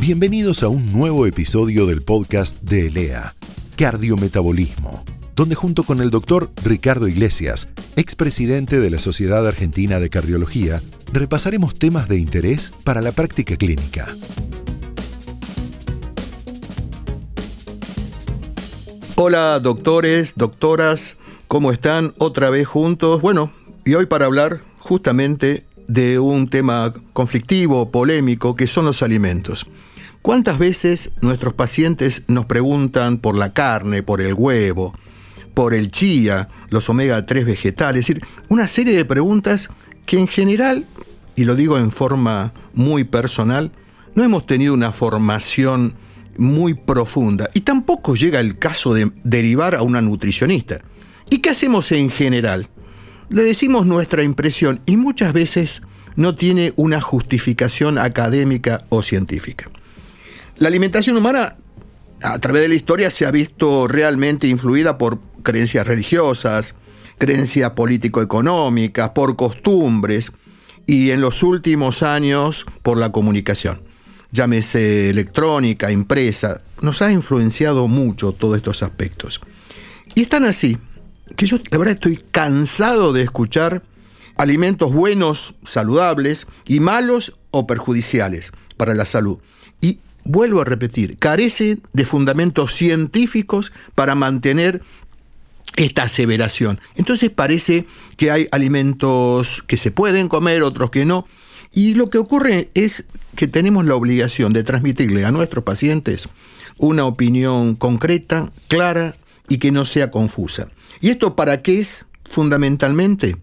Bienvenidos a un nuevo episodio del podcast de ELEA, Cardiometabolismo, donde junto con el doctor Ricardo Iglesias, expresidente de la Sociedad Argentina de Cardiología, repasaremos temas de interés para la práctica clínica. Hola doctores, doctoras, ¿cómo están? Otra vez juntos. Bueno, y hoy para hablar justamente de un tema conflictivo, polémico, que son los alimentos. ¿Cuántas veces nuestros pacientes nos preguntan por la carne, por el huevo, por el chía, los omega 3 vegetales? Es decir, una serie de preguntas que en general, y lo digo en forma muy personal, no hemos tenido una formación muy profunda y tampoco llega el caso de derivar a una nutricionista. ¿Y qué hacemos en general? Le decimos nuestra impresión y muchas veces no tiene una justificación académica o científica. La alimentación humana a través de la historia se ha visto realmente influida por creencias religiosas, creencias político-económicas, por costumbres y en los últimos años por la comunicación. Llámese electrónica, impresa, nos ha influenciado mucho todos estos aspectos. Y están así que yo la verdad estoy cansado de escuchar alimentos buenos, saludables y malos o perjudiciales para la salud. Y vuelvo a repetir, carece de fundamentos científicos para mantener esta aseveración. Entonces parece que hay alimentos que se pueden comer, otros que no. Y lo que ocurre es que tenemos la obligación de transmitirle a nuestros pacientes una opinión concreta, clara y que no sea confusa. ¿Y esto para qué es fundamentalmente?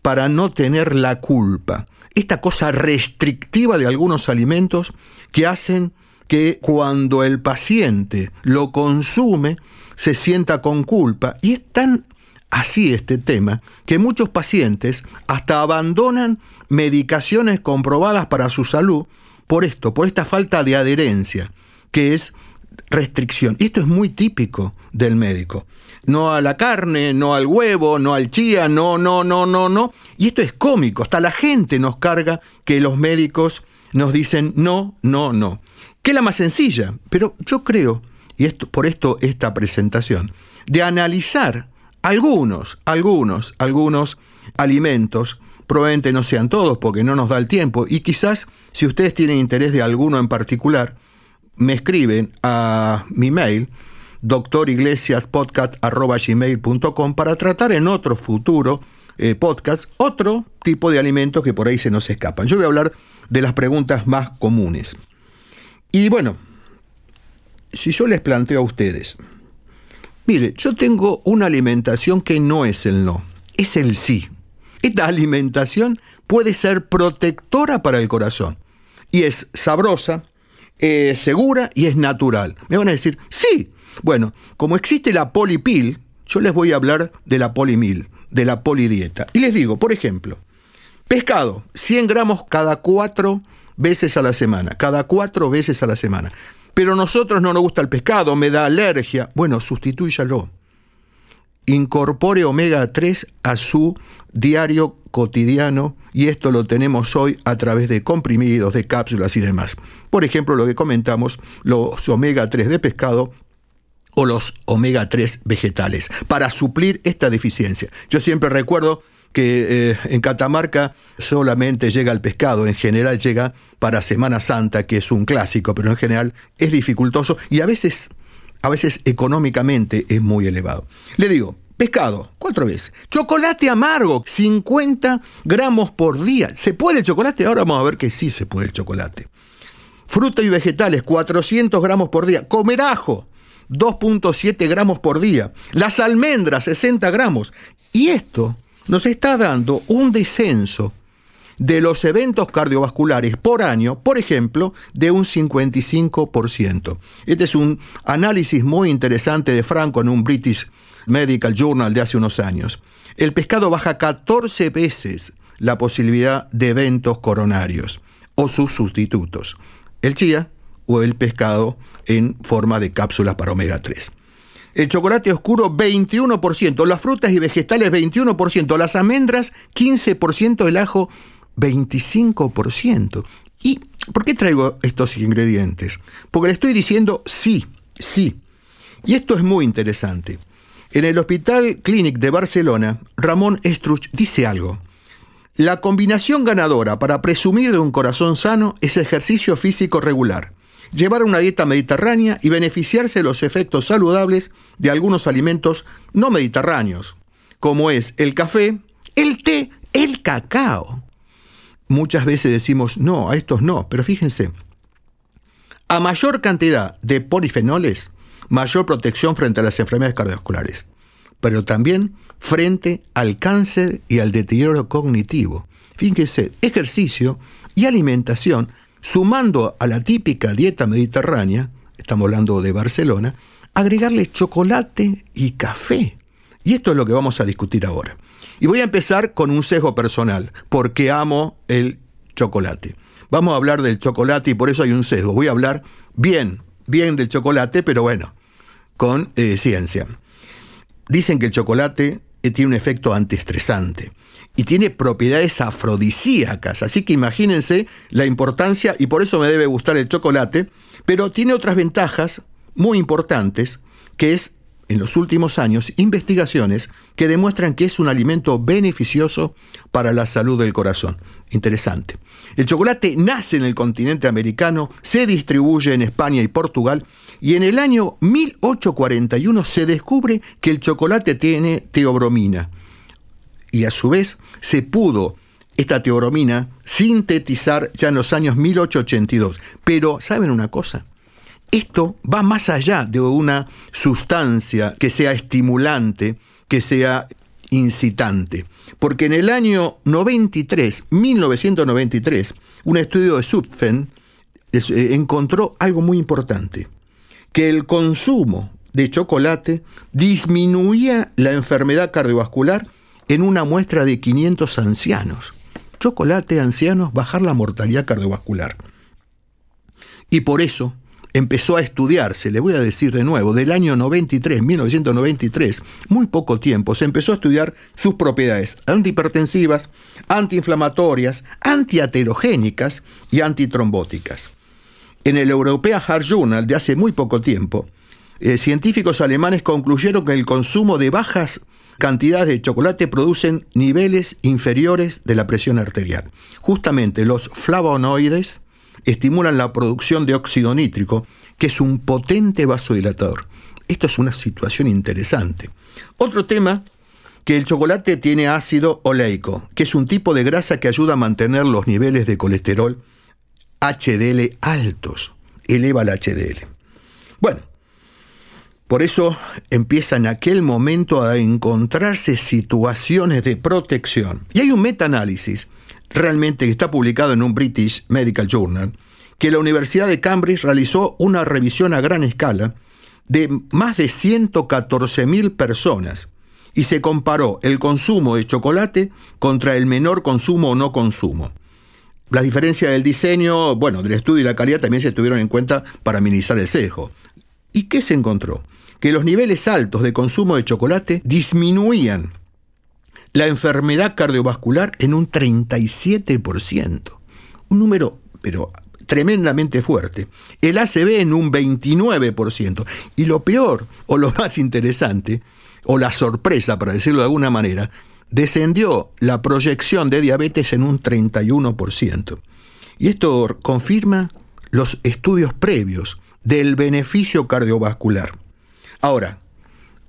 Para no tener la culpa. Esta cosa restrictiva de algunos alimentos que hacen que cuando el paciente lo consume se sienta con culpa. Y es tan así este tema que muchos pacientes hasta abandonan medicaciones comprobadas para su salud por esto, por esta falta de adherencia, que es restricción. Y esto es muy típico del médico. No a la carne, no al huevo, no al chía, no, no, no, no, no. Y esto es cómico. Hasta la gente nos carga que los médicos nos dicen no, no, no que es la más sencilla, pero yo creo, y esto, por esto esta presentación, de analizar algunos, algunos, algunos alimentos, probablemente no sean todos porque no nos da el tiempo, y quizás si ustedes tienen interés de alguno en particular, me escriben a mi mail doctoriglesiaspodcast.gmail.com para tratar en otro futuro eh, podcast otro tipo de alimentos que por ahí se nos escapan. Yo voy a hablar de las preguntas más comunes. Y bueno, si yo les planteo a ustedes, mire, yo tengo una alimentación que no es el no, es el sí. Esta alimentación puede ser protectora para el corazón y es sabrosa, es segura y es natural. Me van a decir, sí. Bueno, como existe la polipil, yo les voy a hablar de la polimil, de la polidieta. Y les digo, por ejemplo, pescado, 100 gramos cada 4 veces a la semana, cada cuatro veces a la semana. Pero a nosotros no nos gusta el pescado, me da alergia. Bueno, sustitúyalo. Incorpore omega 3 a su diario cotidiano y esto lo tenemos hoy a través de comprimidos, de cápsulas y demás. Por ejemplo, lo que comentamos, los omega 3 de pescado o los omega 3 vegetales, para suplir esta deficiencia. Yo siempre recuerdo que eh, en Catamarca solamente llega el pescado, en general llega para Semana Santa, que es un clásico, pero en general es dificultoso y a veces, a veces económicamente es muy elevado. Le digo, pescado, cuatro veces. Chocolate amargo, 50 gramos por día. ¿Se puede el chocolate? Ahora vamos a ver que sí se puede el chocolate. Fruta y vegetales, 400 gramos por día. Comer ajo, 2.7 gramos por día. Las almendras, 60 gramos. Y esto nos está dando un descenso de los eventos cardiovasculares por año, por ejemplo, de un 55%. Este es un análisis muy interesante de Franco en un British Medical Journal de hace unos años. El pescado baja 14 veces la posibilidad de eventos coronarios o sus sustitutos, el chía o el pescado en forma de cápsulas para omega 3 el chocolate oscuro 21%, las frutas y vegetales 21%, las almendras 15%, el ajo 25%. ¿Y por qué traigo estos ingredientes? Porque le estoy diciendo sí, sí. Y esto es muy interesante. En el Hospital Clínic de Barcelona, Ramón Estruch dice algo. La combinación ganadora para presumir de un corazón sano es ejercicio físico regular, llevar una dieta mediterránea y beneficiarse de los efectos saludables de algunos alimentos no mediterráneos, como es el café, el té, el cacao. Muchas veces decimos no, a estos no, pero fíjense, a mayor cantidad de polifenoles, mayor protección frente a las enfermedades cardiovasculares, pero también frente al cáncer y al deterioro cognitivo. Fíjense, ejercicio y alimentación, sumando a la típica dieta mediterránea, estamos hablando de Barcelona, agregarle chocolate y café. Y esto es lo que vamos a discutir ahora. Y voy a empezar con un sesgo personal, porque amo el chocolate. Vamos a hablar del chocolate y por eso hay un sesgo. Voy a hablar bien, bien del chocolate, pero bueno, con eh, ciencia. Dicen que el chocolate eh, tiene un efecto antiestresante y tiene propiedades afrodisíacas, así que imagínense la importancia y por eso me debe gustar el chocolate, pero tiene otras ventajas muy importantes, que es en los últimos años investigaciones que demuestran que es un alimento beneficioso para la salud del corazón. Interesante. El chocolate nace en el continente americano, se distribuye en España y Portugal y en el año 1841 se descubre que el chocolate tiene teobromina. Y a su vez se pudo esta teobromina sintetizar ya en los años 1882. Pero, ¿saben una cosa? Esto va más allá de una sustancia que sea estimulante, que sea incitante. Porque en el año 93, 1993, un estudio de Zupfen eh, encontró algo muy importante, que el consumo de chocolate disminuía la enfermedad cardiovascular en una muestra de 500 ancianos. Chocolate, ancianos, bajar la mortalidad cardiovascular. Y por eso empezó a estudiarse, le voy a decir de nuevo, del año 93, 1993, muy poco tiempo, se empezó a estudiar sus propiedades antihipertensivas, antiinflamatorias, antiaterogénicas y antitrombóticas. En el European Heart Journal de hace muy poco tiempo, eh, científicos alemanes concluyeron que el consumo de bajas cantidades de chocolate producen niveles inferiores de la presión arterial. Justamente los flavonoides, estimulan la producción de óxido nítrico, que es un potente vasodilatador. Esto es una situación interesante. Otro tema, que el chocolate tiene ácido oleico, que es un tipo de grasa que ayuda a mantener los niveles de colesterol HDL altos, eleva el HDL. Bueno, por eso empieza en aquel momento a encontrarse situaciones de protección. Y hay un metaanálisis realmente está publicado en un British Medical Journal, que la Universidad de Cambridge realizó una revisión a gran escala de más de 114.000 personas y se comparó el consumo de chocolate contra el menor consumo o no consumo. Las diferencias del diseño, bueno, del estudio y la calidad también se tuvieron en cuenta para minimizar el sesgo. ¿Y qué se encontró? Que los niveles altos de consumo de chocolate disminuían la enfermedad cardiovascular en un 37%. Un número, pero tremendamente fuerte. El ACV en un 29%. Y lo peor, o lo más interesante, o la sorpresa, para decirlo de alguna manera, descendió la proyección de diabetes en un 31%. Y esto confirma los estudios previos del beneficio cardiovascular. Ahora,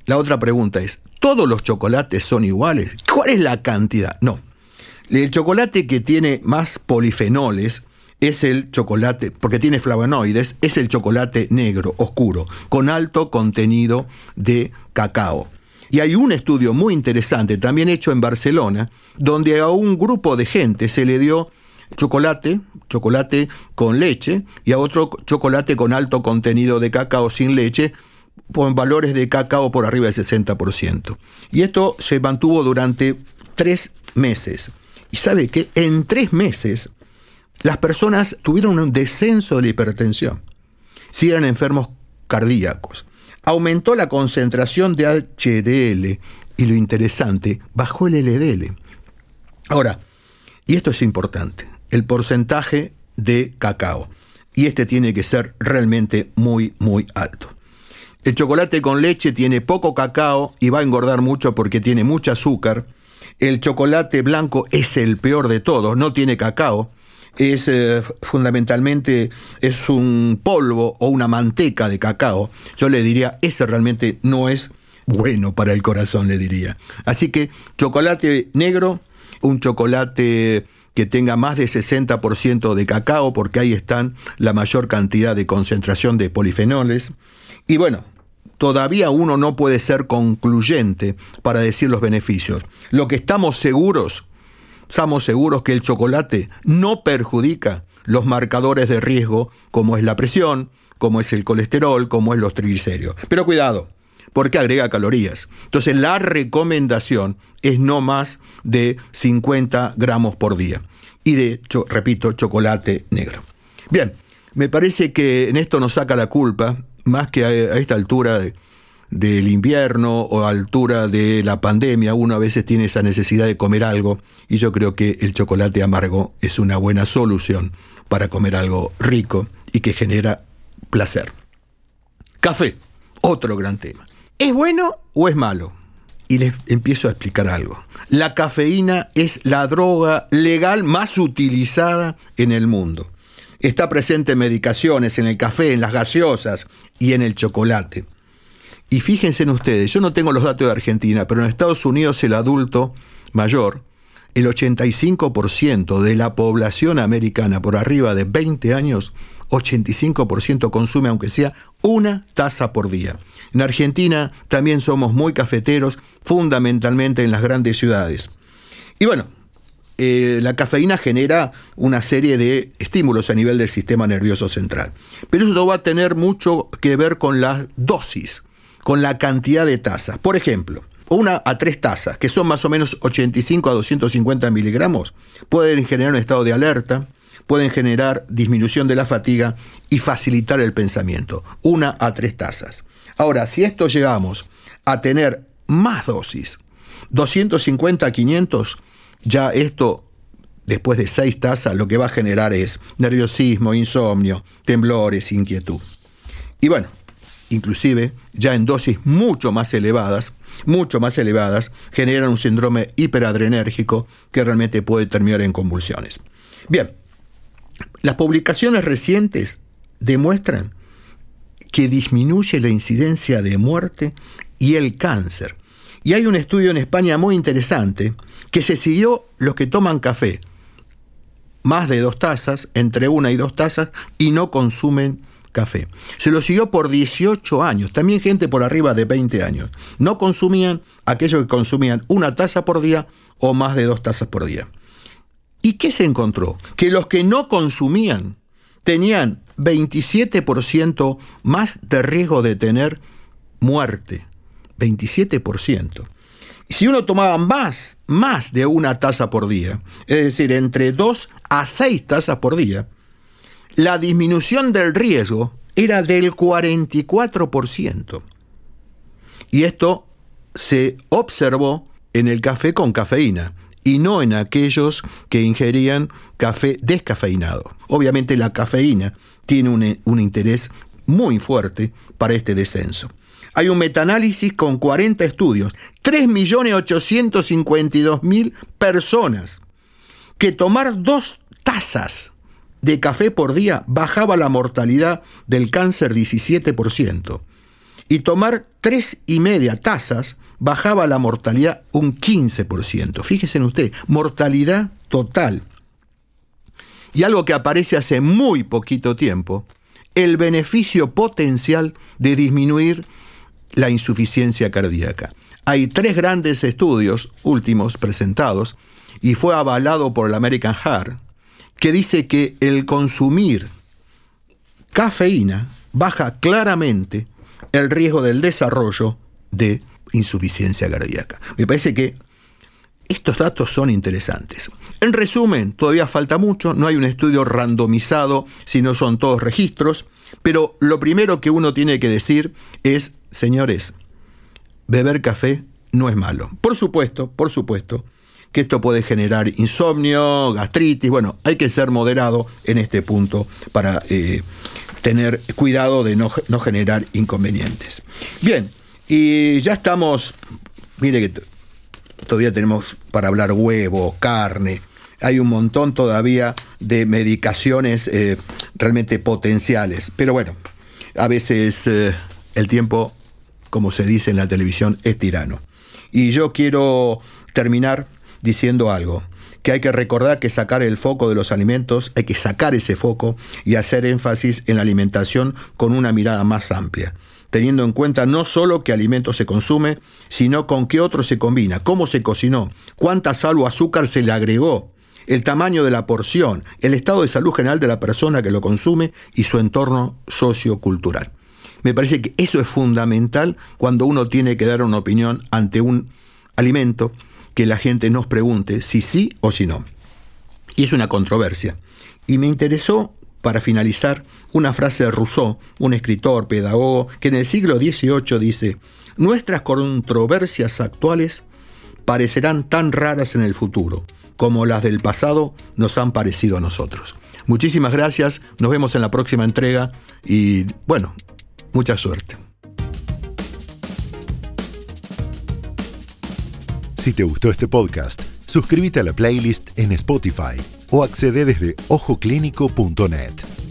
la otra pregunta es, ¿todos los chocolates son iguales? ¿Cuál es la cantidad? No. El chocolate que tiene más polifenoles es el chocolate, porque tiene flavonoides, es el chocolate negro, oscuro, con alto contenido de cacao. Y hay un estudio muy interesante, también hecho en Barcelona, donde a un grupo de gente se le dio chocolate, chocolate con leche, y a otro chocolate con alto contenido de cacao sin leche, con valores de cacao por arriba del 60%. Y esto se mantuvo durante tres meses. Y sabe que en tres meses las personas tuvieron un descenso de la hipertensión, si eran enfermos cardíacos. Aumentó la concentración de HDL y lo interesante, bajó el LDL. Ahora, y esto es importante, el porcentaje de cacao. Y este tiene que ser realmente muy, muy alto. El chocolate con leche tiene poco cacao y va a engordar mucho porque tiene mucho azúcar. El chocolate blanco es el peor de todos, no tiene cacao. Es eh, fundamentalmente es un polvo o una manteca de cacao. Yo le diría, ese realmente no es bueno para el corazón, le diría. Así que chocolate negro, un chocolate que tenga más de 60% de cacao, porque ahí están la mayor cantidad de concentración de polifenoles. Y bueno, todavía uno no puede ser concluyente para decir los beneficios. Lo que estamos seguros, estamos seguros que el chocolate no perjudica los marcadores de riesgo como es la presión, como es el colesterol, como es los triglicéridos. Pero cuidado, porque agrega calorías. Entonces la recomendación es no más de 50 gramos por día. Y de, hecho, repito, chocolate negro. Bien, me parece que en esto nos saca la culpa, más que a, esta altura del invierno o a altura de la pandemia, uno a veces tiene esa necesidad de comer algo y yo creo que el chocolate amargo es una buena solución para comer algo rico y que genera placer. Café, otro gran tema. ¿Es bueno o es malo? Y les empiezo a explicar algo. La cafeína es la droga legal más utilizada en el mundo. Está presente en medicaciones, en el café, en las gaseosas y en el chocolate. Y fíjense en ustedes, yo no tengo los datos de Argentina, pero en Estados Unidos el adulto mayor, el 85% de la población americana por arriba de 20 años 85% consume aunque sea una taza por día. En Argentina también somos muy cafeteros, fundamentalmente en las grandes ciudades. Y bueno, eh, la cafeína genera una serie de estímulos a nivel del sistema nervioso central. Pero eso va a tener mucho que ver con la dosis, con la cantidad de tazas. Por ejemplo, una a tres tazas, que son más o menos 85 a 250 miligramos, pueden generar un estado de alerta, pueden generar disminución de la fatiga y facilitar el pensamiento. Una a tres tazas. Ahora, si esto llegamos a tener más dosis, 250 a 500, ya esto, después de seis tazas, lo que va a generar es nerviosismo, insomnio, temblores, inquietud. Y bueno, inclusive ya en dosis mucho más elevadas, mucho más elevadas, generan un síndrome hiperadrenérgico que realmente puede terminar en convulsiones. Bien, las publicaciones recientes demuestran que disminuye la incidencia de muerte y el cáncer. Y hay un estudio en España muy interesante que se siguió los que toman café, más de dos tazas, entre una y dos tazas, y no consumen café. Se lo siguió por 18 años, también gente por arriba de 20 años. No consumían aquellos que consumían una taza por día o más de dos tazas por día. ¿Y qué se encontró? Que los que no consumían tenían 27% más de riesgo de tener muerte. 27%. Y si uno tomaba más, más de una taza por día, es decir, entre 2 a 6 tazas por día, la disminución del riesgo era del 44%. Y esto se observó en el café con cafeína y no en aquellos que ingerían café descafeinado. Obviamente la cafeína tiene un, un interés muy fuerte para este descenso. Hay un metaanálisis con 40 estudios, 3.852.000 personas, que tomar dos tazas de café por día bajaba la mortalidad del cáncer 17%, y tomar tres y media tazas bajaba la mortalidad un 15%. Fíjese en usted, mortalidad total. Y algo que aparece hace muy poquito tiempo, el beneficio potencial de disminuir la insuficiencia cardíaca. Hay tres grandes estudios últimos presentados y fue avalado por el American Heart que dice que el consumir cafeína baja claramente el riesgo del desarrollo de insuficiencia cardíaca. Me parece que estos datos son interesantes. En resumen, todavía falta mucho, no hay un estudio randomizado, sino son todos registros, pero lo primero que uno tiene que decir es, señores, beber café no es malo. Por supuesto, por supuesto, que esto puede generar insomnio, gastritis, bueno, hay que ser moderado en este punto para eh, tener cuidado de no, no generar inconvenientes. Bien, y ya estamos, mire que todavía tenemos para hablar huevo, carne, hay un montón todavía de medicaciones eh, realmente potenciales. Pero bueno, a veces eh, el tiempo, como se dice en la televisión, es tirano. Y yo quiero terminar diciendo algo que hay que recordar que sacar el foco de los alimentos, hay que sacar ese foco y hacer énfasis en la alimentación con una mirada más amplia, teniendo en cuenta no solo qué alimento se consume, sino con qué otro se combina, cómo se cocinó, cuánta sal o azúcar se le agregó, el tamaño de la porción, el estado de salud general de la persona que lo consume y su entorno sociocultural. Me parece que eso es fundamental cuando uno tiene que dar una opinión ante un alimento que la gente nos pregunte si sí o si no. Y es una controversia. Y me interesó, para finalizar, una frase de Rousseau, un escritor, pedagogo, que en el siglo XVIII dice, nuestras controversias actuales parecerán tan raras en el futuro como las del pasado nos han parecido a nosotros. Muchísimas gracias, nos vemos en la próxima entrega y bueno, mucha suerte. Si te gustó este podcast, suscríbete a la playlist en Spotify o accede desde ojoclínico.net.